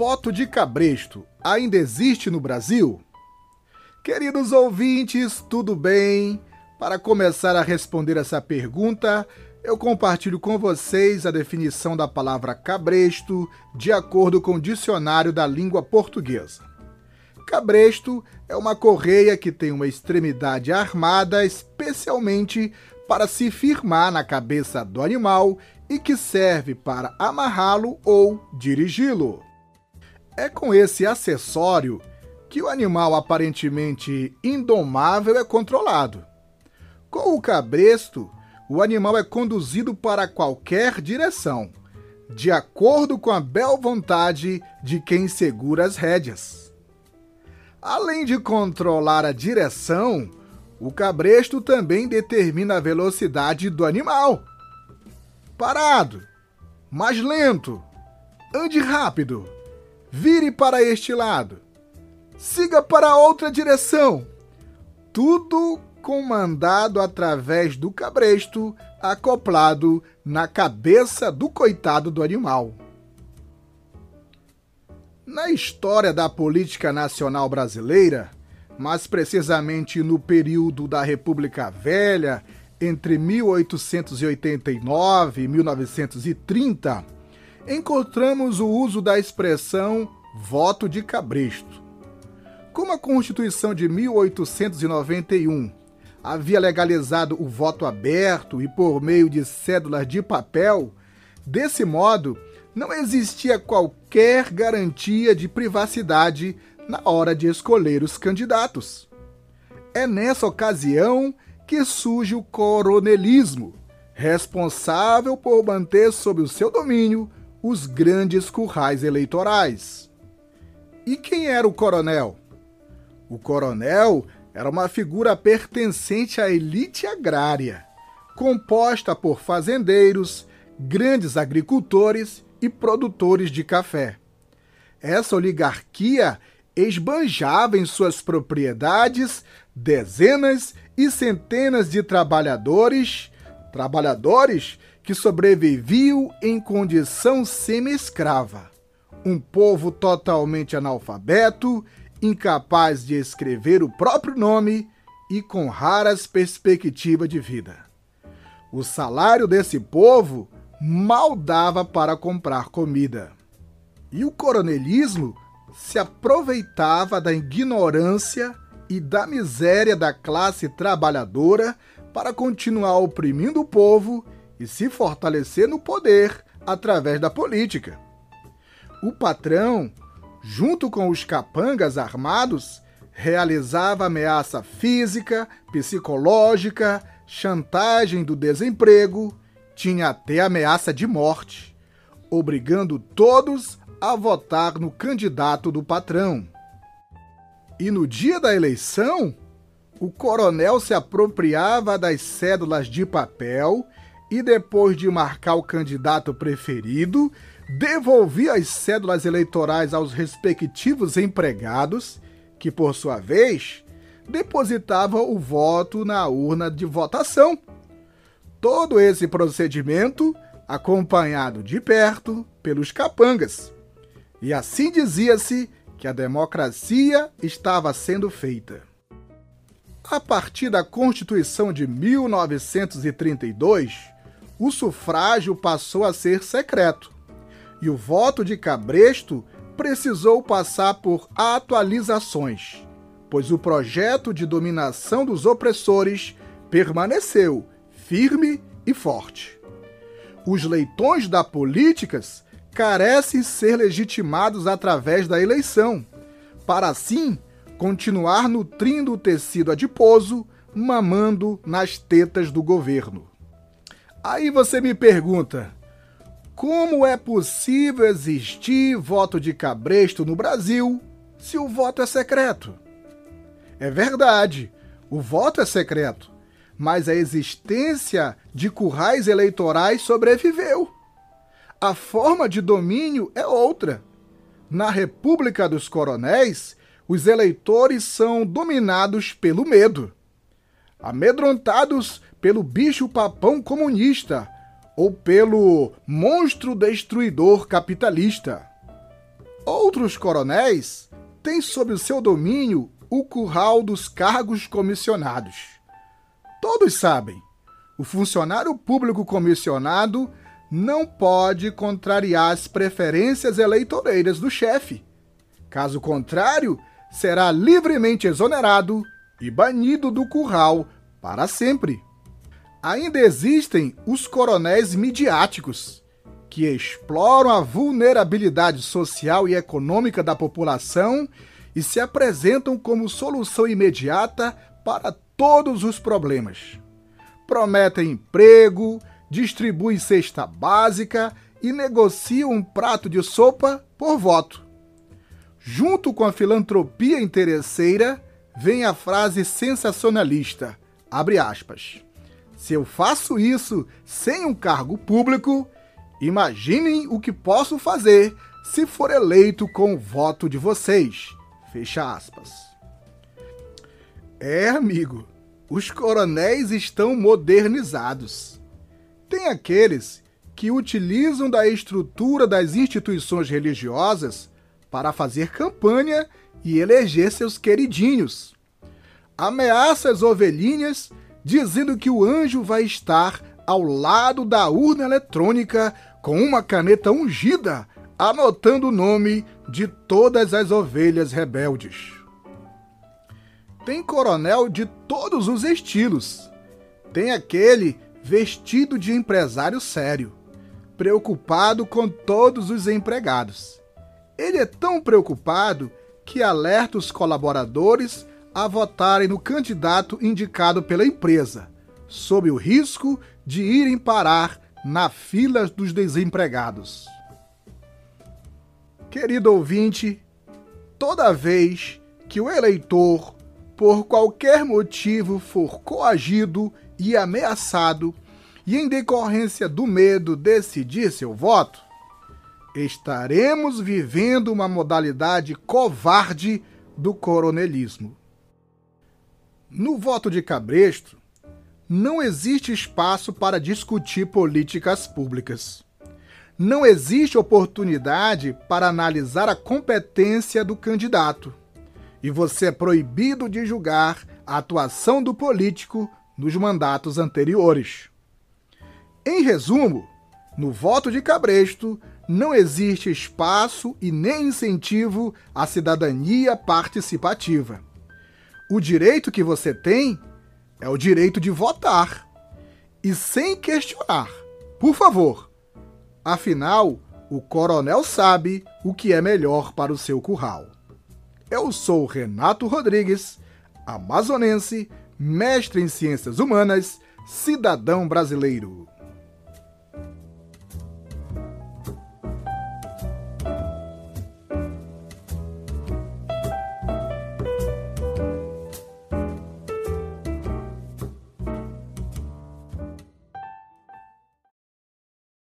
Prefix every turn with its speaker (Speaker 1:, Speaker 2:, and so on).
Speaker 1: voto de cabresto ainda existe no Brasil? Queridos ouvintes, tudo bem? Para começar a responder essa pergunta, eu compartilho com vocês a definição da palavra cabresto de acordo com o dicionário da língua portuguesa. Cabresto é uma correia que tem uma extremidade armada especialmente para se firmar na cabeça do animal e que serve para amarrá-lo ou dirigi-lo. É com esse acessório que o animal aparentemente indomável é controlado. Com o cabresto, o animal é conduzido para qualquer direção, de acordo com a bel vontade de quem segura as rédeas. Além de controlar a direção, o cabresto também determina a velocidade do animal. Parado, mais lento, ande rápido, vire para este lado, siga para outra direção. Tudo comandado através do cabresto acoplado na cabeça do coitado do animal. Na história da política nacional brasileira, mais precisamente no período da República Velha, entre 1889 e 1930, encontramos o uso da expressão voto de cabresto. Como a Constituição de 1891 havia legalizado o voto aberto e por meio de cédulas de papel, desse modo, não existia qualquer garantia de privacidade na hora de escolher os candidatos. É nessa ocasião que surge o coronelismo, responsável por manter sob o seu domínio os grandes currais eleitorais. E quem era o coronel? O coronel era uma figura pertencente à elite agrária, composta por fazendeiros, grandes agricultores e produtores de café. Essa oligarquia esbanjava em suas propriedades dezenas e centenas de trabalhadores, trabalhadores que sobreviviam em condição semi-escrava. Um povo totalmente analfabeto incapaz de escrever o próprio nome e com raras perspectivas de vida. O salário desse povo mal dava para comprar comida. E o coronelismo se aproveitava da ignorância e da miséria da classe trabalhadora para continuar oprimindo o povo e se fortalecer no poder através da política. O patrão junto com os capangas armados, realizava ameaça física, psicológica, chantagem do desemprego, tinha até ameaça de morte, obrigando todos a votar no candidato do patrão. E no dia da eleição, o coronel se apropriava das cédulas de papel e, depois de marcar o candidato preferido, devolvia as cédulas eleitorais aos respectivos empregados, que por sua vez depositavam o voto na urna de votação. Todo esse procedimento acompanhado de perto pelos capangas. E assim dizia-se que a democracia estava sendo feita. A partir da Constituição de 1932, o sufrágio passou a ser secreto e o voto de Cabresto precisou passar por atualizações, pois o projeto de dominação dos opressores permaneceu firme e forte. Os leitões da políticas carecem ser legitimados através da eleição, para assim continuar nutrindo o tecido adiposo, mamando nas tetas do governo. Aí você me pergunta, como é possível existir voto de cabresto no Brasil se o voto é secreto? É verdade, o voto é secreto, mas a existência de currais eleitorais sobreviveu. A forma de domínio é outra. Na República dos Coronéis, os eleitores são dominados pelo medo, amedrontados pelo bicho-papão comunista ou pelo monstro destruidor capitalista. Outros coronéis têm sob o seu domínio o curral dos cargos comissionados. Todos sabem, o funcionário público comissionado não pode contrariar as preferências eleitoreiras do chefe. Caso contrário, será livremente exonerado e banido do curral para sempre. Ainda existem os coronéis midiáticos, que exploram a vulnerabilidade social e econômica da população e se apresentam como solução imediata para todos os problemas. Prometem emprego, distribuem cesta básica e negociam um prato de sopa por voto. Junto com a filantropia interesseira, vem a frase sensacionalista, abre aspas. Se eu faço isso sem um cargo público, imaginem o que posso fazer se for eleito com o voto de vocês. Fecha aspas. É, amigo, os coronéis estão modernizados. Tem aqueles que utilizam da estrutura das instituições religiosas para fazer campanha e eleger seus queridinhos. Ameaça as ovelhinhas dizendo que o anjo vai estar ao lado da urna eletrônica com uma caneta ungida, anotando o nome de todas as ovelhas rebeldes. Tem coronel de todos os estilos. Tem aquele vestido de empresário sério, preocupado com todos os empregados. Ele é tão preocupado que alerta os colaboradores a votarem no candidato indicado pela empresa, sob o risco de irem parar na fila dos desempregados. Querido ouvinte, toda vez que o eleitor, por qualquer motivo, for coagido e ameaçado, e em decorrência do medo decidir seu voto, estaremos vivendo uma modalidade covarde do coronelismo. No voto de Cabresto, não existe espaço para discutir políticas públicas não existe oportunidade para analisar a competência do candidato. E você é proibido de julgar a atuação do político nos mandatos anteriores. Em resumo, no voto de Cabresto não existe espaço e nem incentivo à cidadania participativa. O direito que você tem é o direito de votar. E sem questionar. Por favor, Afinal, o coronel sabe o que é melhor para o seu curral. Eu sou Renato Rodrigues, amazonense, mestre em ciências humanas, cidadão brasileiro.